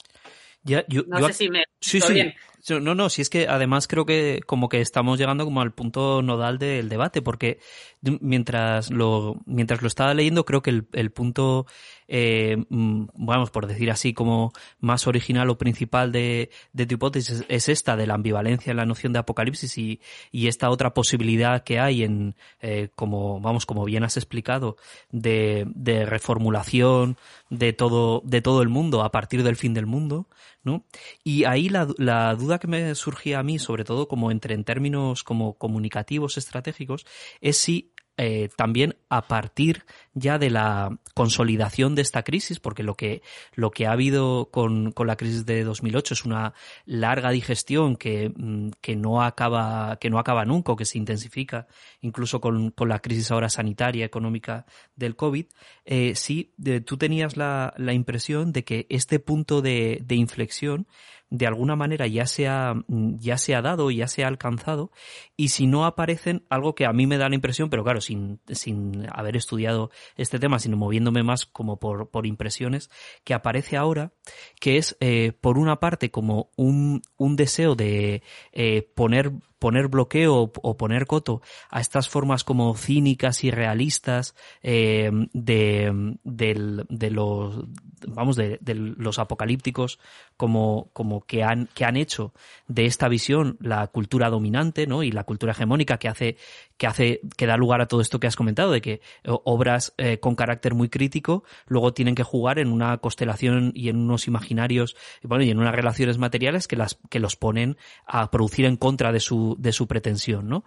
no sé si me sí, bien. No, no, si es que además creo que como que estamos llegando como al punto nodal del debate, porque mientras lo, mientras lo estaba leyendo, creo que el, el punto, eh, mm, vamos, por decir así, como más original o principal de, de tu hipótesis es esta, de la ambivalencia en la noción de apocalipsis y, y esta otra posibilidad que hay en, eh, como, vamos, como bien has explicado, de, de reformulación de todo, de todo el mundo a partir del fin del mundo, ¿no? Y ahí la, la duda que me surgía a mí, sobre todo como entre en términos como comunicativos estratégicos, es si eh, también a partir ya de la consolidación de esta crisis, porque lo que, lo que ha habido con, con la crisis de 2008 es una larga digestión que, mm, que, no, acaba, que no acaba nunca que se intensifica, incluso con, con la crisis ahora sanitaria, económica del COVID, eh, sí, tú tenías la, la impresión de que este punto de, de inflexión de alguna manera ya se ha, ya se ha dado, ya se ha alcanzado, y si no aparecen, algo que a mí me da la impresión, pero claro, sin, sin haber estudiado este tema, sino moviéndome más como por, por impresiones, que aparece ahora, que es, eh, por una parte, como un, un deseo de eh, poner poner bloqueo o poner coto a estas formas como cínicas y realistas eh, de, de, los vamos de, de, los apocalípticos como, como que han que han hecho de esta visión la cultura dominante ¿no? y la cultura hegemónica que hace que hace que da lugar a todo esto que has comentado de que obras eh, con carácter muy crítico luego tienen que jugar en una constelación y en unos imaginarios bueno y en unas relaciones materiales que las que los ponen a producir en contra de su de su pretensión, ¿no?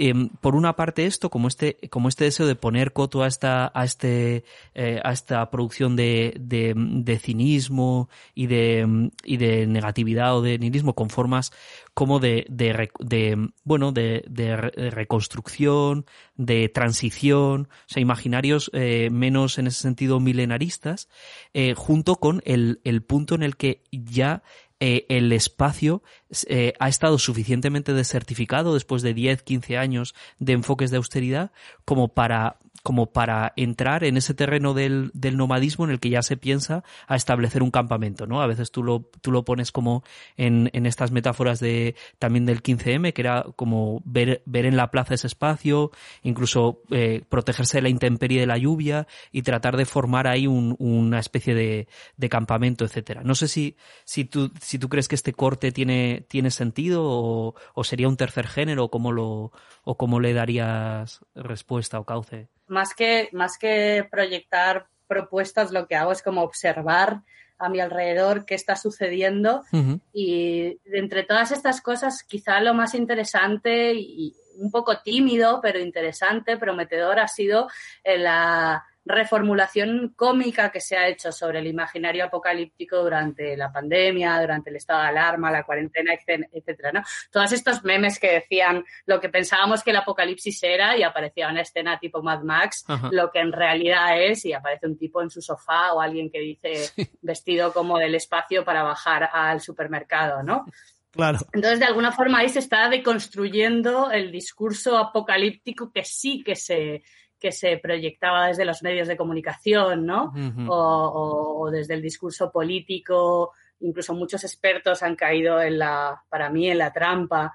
Em, por una parte esto, como este, como este deseo de poner coto a esta, a este, eh, a esta producción de, de, cinismo y de, y de negatividad o de nihilismo con formas como de, de, bueno, de, de, reconstrucción, de transición, o sea, imaginarios eh, menos en ese sentido milenaristas, eh, junto con el, el punto en el que ya eh, el espacio eh, ha estado suficientemente desertificado después de 10, 15 años de enfoques de austeridad como para como para entrar en ese terreno del, del, nomadismo en el que ya se piensa a establecer un campamento, ¿no? A veces tú lo, tú lo pones como en, en estas metáforas de, también del 15M, que era como ver, ver en la plaza ese espacio, incluso eh, protegerse de la intemperie de la lluvia y tratar de formar ahí un, una especie de, de campamento, etcétera. No sé si, si tú, si tú crees que este corte tiene, tiene sentido o, o sería un tercer género o cómo lo, o cómo le darías respuesta o cauce más que, más que proyectar propuestas, lo que hago es como observar a mi alrededor qué está sucediendo y entre todas estas cosas quizá lo más interesante y un poco tímido pero interesante, prometedor ha sido la reformulación cómica que se ha hecho sobre el imaginario apocalíptico durante la pandemia, durante el estado de alarma, la cuarentena, etcétera, ¿no? Todos estos memes que decían lo que pensábamos que el apocalipsis era y aparecía una escena tipo Mad Max, lo que en realidad es y aparece un tipo en su sofá o alguien que dice vestido como del espacio para bajar al supermercado, ¿no? Claro. Entonces, de alguna forma ahí se está deconstruyendo el discurso apocalíptico que sí que se, que se proyectaba desde los medios de comunicación, ¿no? o, desde el discurso político. Incluso muchos expertos han caído en la, para mí, en la trampa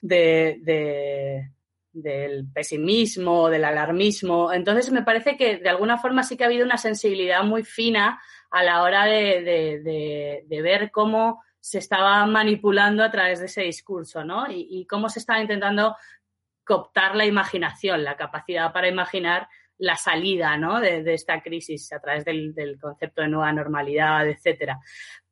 de, del pesimismo, del alarmismo. Entonces me parece que de alguna forma sí que ha habido una sensibilidad muy fina a la hora de, ver cómo se estaba manipulando a través de ese discurso, ¿no? Y, cómo se estaba intentando cooptar la imaginación, la capacidad para imaginar la salida ¿no? de, esta crisis a través del, del, concepto de nueva normalidad, etcétera.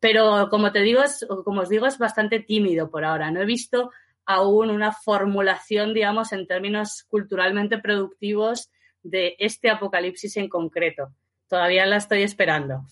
Pero como te digo, es, como os digo, es bastante tímido por ahora. No he visto aún una formulación, digamos, en términos culturalmente productivos de este apocalipsis en concreto. Todavía la estoy esperando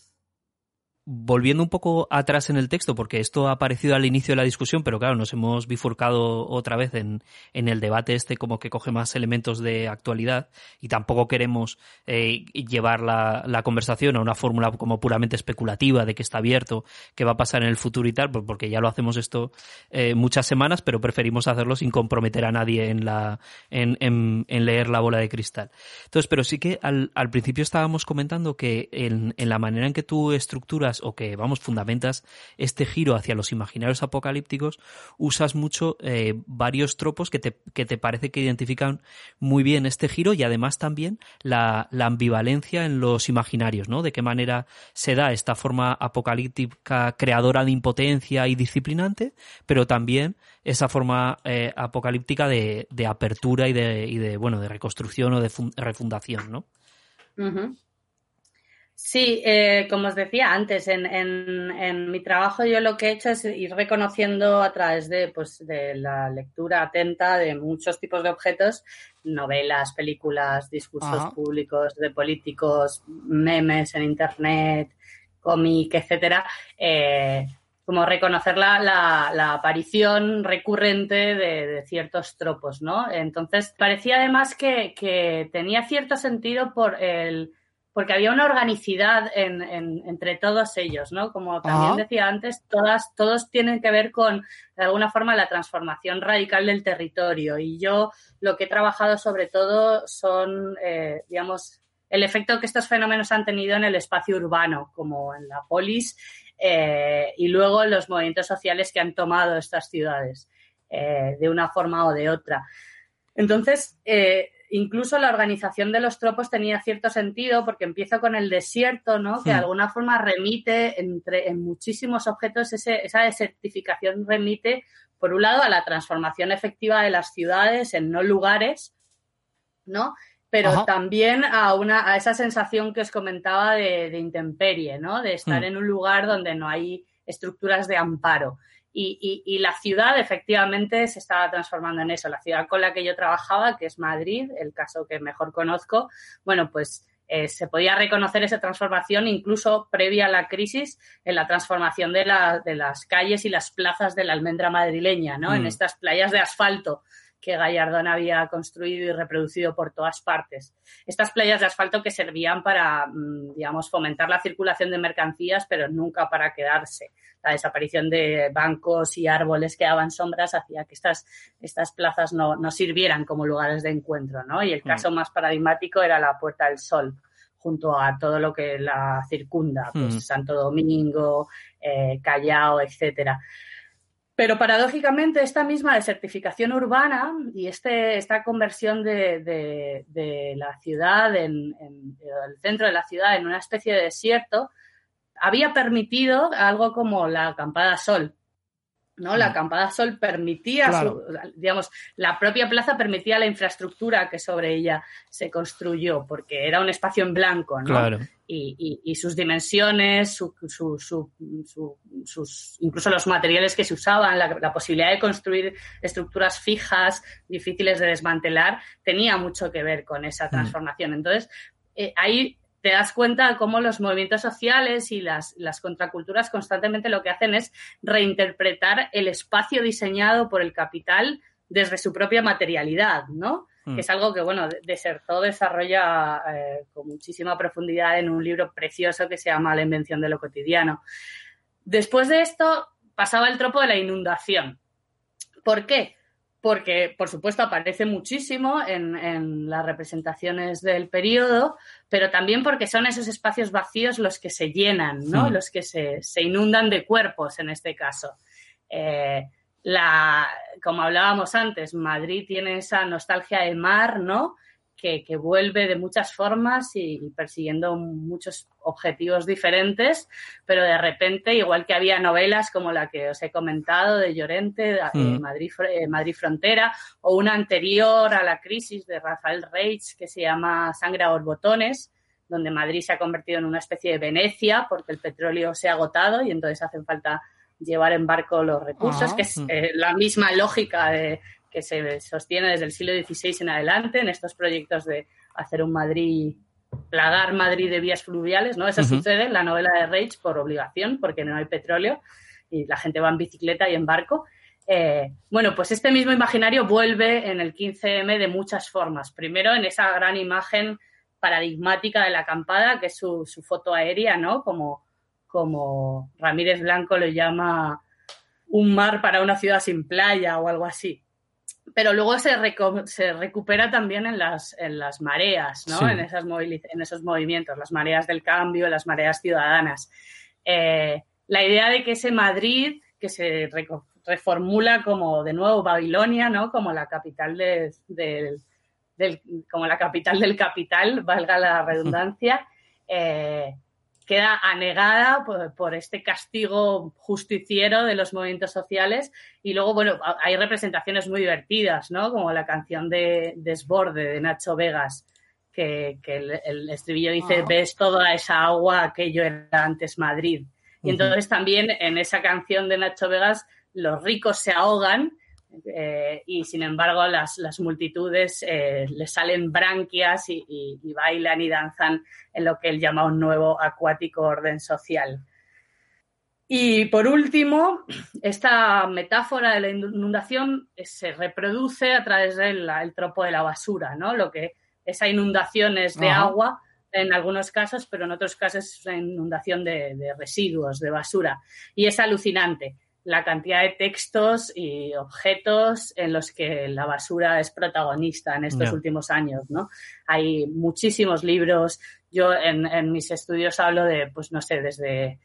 volviendo un poco atrás en el texto, porque esto ha aparecido al inicio de la discusión, pero claro, nos hemos bifurcado otra vez en, en el debate este como que coge más elementos de actualidad y tampoco queremos eh, llevar la, la, conversación a una fórmula como puramente especulativa de que está abierto, que va a pasar en el futuro y tal, porque ya lo hacemos esto eh, muchas semanas, pero preferimos hacerlo sin comprometer a nadie en, la, en, en, en, leer la bola de cristal. Entonces, pero sí que al, al principio estábamos comentando que en, en la manera en que tú estructuras o que, vamos, fundamentas este giro hacia los imaginarios apocalípticos, usas mucho eh, varios tropos que te, que te parece que identifican muy bien este giro y además también la, ambivalencia en los imaginarios, ¿no? De qué manera se da esta forma apocalíptica creadora de impotencia y disciplinante, pero también esa forma eh, apocalíptica de, de, apertura y de, y de, bueno, de reconstrucción o de refundación, ¿no? Sí, eh, como os decía antes, en, en, en, mi trabajo yo lo que he hecho es ir reconociendo a través de, pues, de la lectura atenta de muchos tipos de objetos, novelas, películas, discursos públicos de políticos, memes en internet, cómic, etcétera, eh, como reconocer la, la, la aparición recurrente de, de, ciertos tropos, ¿no? Entonces, parecía además que, que tenía cierto sentido por el porque había una organicidad en, en, entre todos ellos, ¿no? Como también decía antes, todas, todos tienen que ver con, de alguna forma, la transformación radical del territorio. Y yo lo que he trabajado sobre todo son, eh, digamos, el efecto que estos fenómenos han tenido en el espacio urbano, como en la polis, eh, y luego los movimientos sociales que han tomado estas ciudades, eh, de una forma o de otra. Entonces, eh, incluso la organización de los tropos tenía cierto sentido porque empiezo con el desierto, ¿no? Que de hmm. alguna forma remite entre, en muchísimos objetos esa desertificación remite, por un lado, a la transformación efectiva de las ciudades en no lugares, ¿no? Pero también a, una, a esa sensación que os comentaba de, intemperie, ¿no? De estar hmm. en un lugar donde no hay estructuras de amparo. Y, la ciudad efectivamente se estaba transformando en eso. La ciudad con la que yo trabajaba, que es Madrid, el caso que mejor conozco, bueno, pues eh, se podía reconocer esa transformación incluso previa a la crisis en la transformación de, de las calles y las plazas de la almendra madrileña, ¿no? En mm. estas playas de asfalto que Gallardón había construido y reproducido por todas partes. Estas playas de asfalto que servían para, mm, digamos, fomentar la circulación de mercancías, pero nunca para quedarse. La desaparición de bancos y árboles que daban sombras hacía que estas, estas plazas no, no sirvieran como lugares de encuentro, ¿no? Y el mm. caso más paradigmático era la Puerta del Sol junto a todo lo que la circunda, pues mm. Santo Domingo, eh, Callao, etcétera. Pero paradójicamente esta misma desertificación urbana y este, esta conversión de, de, la ciudad, en, en, el centro de la ciudad, en una especie de desierto, había permitido algo como la acampada sol, ¿no? La acampada Sol permitía, digamos, la propia plaza permitía la infraestructura que sobre ella se construyó, porque era un espacio en blanco, ¿no? Y, y, sus dimensiones, su, su, su, sus, incluso los materiales que se usaban, la, posibilidad de construir estructuras fijas, difíciles de desmantelar, tenía mucho que ver con esa mm. transformación. Entonces, eh, ahí te das cuenta de cómo los movimientos sociales y las, las contraculturas constantemente lo que hacen es reinterpretar el espacio diseñado por el capital desde su propia materialidad, ¿no? Que es mm. algo que, bueno, Desertó desarrolla eh, con muchísima profundidad en un libro precioso que se llama La invención de lo cotidiano. Después de esto pasaba el tropo de la inundación. ¿Por qué? Porque, por supuesto, aparece muchísimo en, las representaciones del periodo, pero también porque son esos espacios vacíos los que se llenan, ¿no? Hmm. Los que se, inundan de cuerpos, en este caso. Eh, la, como hablábamos antes, Madrid tiene esa nostalgia de mar, ¿no? Que, que vuelve de muchas formas y, persiguiendo muchos objetivos diferentes, pero de repente, igual que había novelas como la que os he comentado de Llorente, eh, mm. Madrid, eh, Madrid Frontera, o una anterior a la crisis de Rafael Reitz que se llama Sangre a borbotones, donde Madrid se ha convertido en una especie de Venecia porque el petróleo se ha agotado y entonces hacen falta llevar en barco los recursos, que es eh, la misma lógica de, que se sostiene desde el siglo XVI en adelante en estos proyectos de hacer un Madrid, plagar Madrid de vías fluviales, ¿no? Eso sucede en la novela de Reich por obligación, porque no hay petróleo y la gente va en bicicleta y en barco. Eh, bueno, pues este mismo imaginario vuelve en el 15M de muchas formas. Primero, en esa gran imagen paradigmática de la acampada, que es su, su foto aérea, ¿no? Como como Ramírez Blanco lo llama un mar para una ciudad sin playa o algo así. Pero luego se, se recupera también en las, en las mareas, ¿no? En, esas en esos movimientos, las mareas del cambio, las mareas ciudadanas. Eh, la idea de que ese Madrid, que se reformula como de nuevo Babilonia, ¿no? Como la capital del, como la capital del capital, valga la redundancia, <laughs> eh, queda anegada por, este castigo justiciero de los movimientos sociales. Y luego, bueno, hay representaciones muy divertidas, ¿no? Como la canción de Desborde de Nacho Vegas, que, el, estribillo dice, ves toda esa agua, aquello era antes Madrid. Y entonces también en esa canción de Nacho Vegas, los ricos se ahogan eh, y sin embargo las, multitudes eh, les salen branquias y, bailan y danzan en lo que él llama un nuevo acuático orden social. Y por último, esta metáfora de la inundación se reproduce a través del tropo de la basura, ¿no? Lo que esa inundación es de agua en algunos casos, pero en otros casos es una inundación de residuos, de basura. Y es alucinante la cantidad de textos y objetos en los que la basura es protagonista en estos últimos años, ¿no? Hay muchísimos libros. Yo en, mis estudios hablo de, pues no sé, desde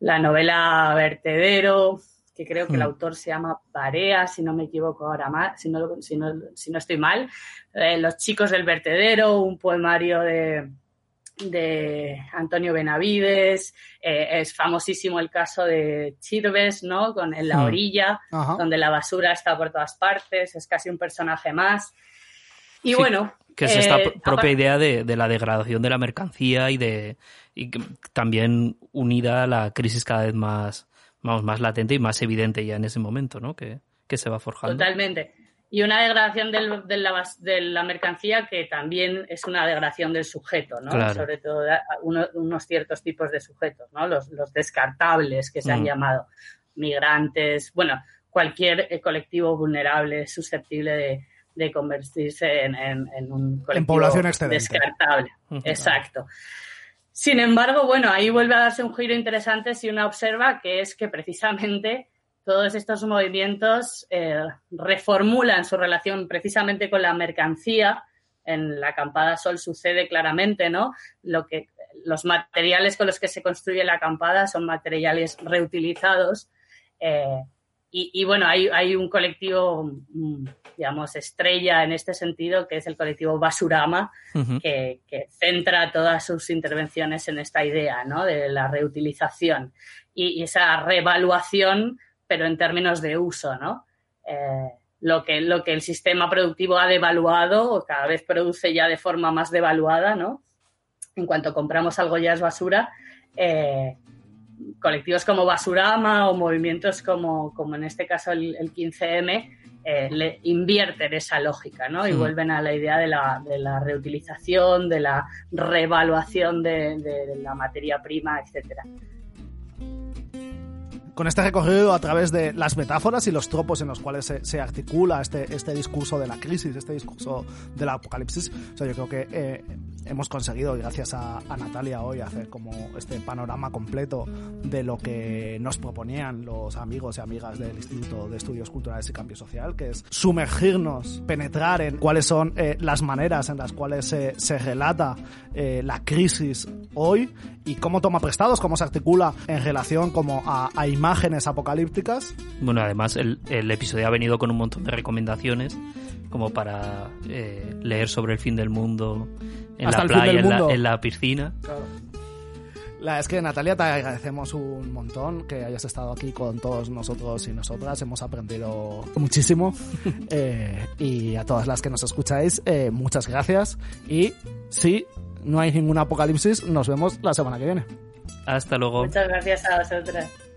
la novela Vertedero, que creo que el hmm. autor se llama Barea, si no me equivoco ahora más, si no, si no, si no estoy mal. Eh, Los chicos del vertedero, un poemario de, de Antonio Benavides, eh, es famosísimo el caso de Chirves, ¿no? Con En la hmm. orilla, donde la basura está por todas partes, es casi un personaje más. Y bueno. Que es esta eh, propia idea de, la degradación de la mercancía y de y también unida a la crisis cada vez más, más latente y más evidente ya en ese momento, ¿no? Que, que se va forjando. Totalmente y una degradación del, de, la, de, la, mercancía que también es una degradación del sujeto, ¿no? Sobre todo unos ciertos tipos de sujetos, ¿no? Los, los descartables que se han mm. llamado, migrantes, bueno, cualquier eh, colectivo vulnerable, susceptible de, de convertirse en, en, un colectivo descartable. Exacto. Sin embargo, bueno, ahí vuelve a darse un giro interesante si uno observa que es que precisamente todos estos movimientos eh, reformulan su relación precisamente con la mercancía. En la acampada Sol sucede claramente, ¿no? Lo que, los materiales con los que se construye la acampada son materiales reutilizados. Eh, y, bueno, hay, un colectivo, mm, digamos, estrella en este sentido, que es el colectivo Basurama, que, centra todas sus intervenciones en esta idea, ¿no? De la reutilización y, y esa revaluación pero en términos de uso, ¿no? Eh, lo, que, lo que el sistema productivo ha devaluado o cada vez produce ya de forma más devaluada, ¿no? En cuanto compramos algo ya es basura. Eh, colectivos como Basurama o movimientos como, como en este caso el, 15M eh, le invierten esa lógica, ¿no? Y vuelven a la idea de la, de la reutilización, de la revaluación de, de la materia prima, etcétera con este recorrido a través de las metáforas y los tropos en los cuales se, articula este, este discurso de la crisis, este discurso del apocalipsis. O sea, yo creo que eh, hemos conseguido, gracias a, a, Natalia hoy, hacer como este panorama completo de lo que nos proponían los amigos y amigas del Instituto de Estudios Culturales y Cambio Social, que es sumergirnos, penetrar en cuáles son eh, las maneras en las cuales se, se relata eh, la crisis hoy y cómo toma prestados, cómo se articula en relación como a, a imágenes apocalípticas. Bueno, además el, el, episodio ha venido con un montón de recomendaciones como para eh, leer sobre el fin del mundo en Hasta la playa, en la, en la piscina. Claro. La, es que Natalia, te agradecemos un montón que hayas estado aquí con todos nosotros y nosotras. Hemos aprendido muchísimo. <laughs> eh, y a todas las que nos escucháis, eh, muchas gracias. Y si no hay ningún apocalipsis, nos vemos la semana que viene. Hasta luego. Muchas gracias a vosotras.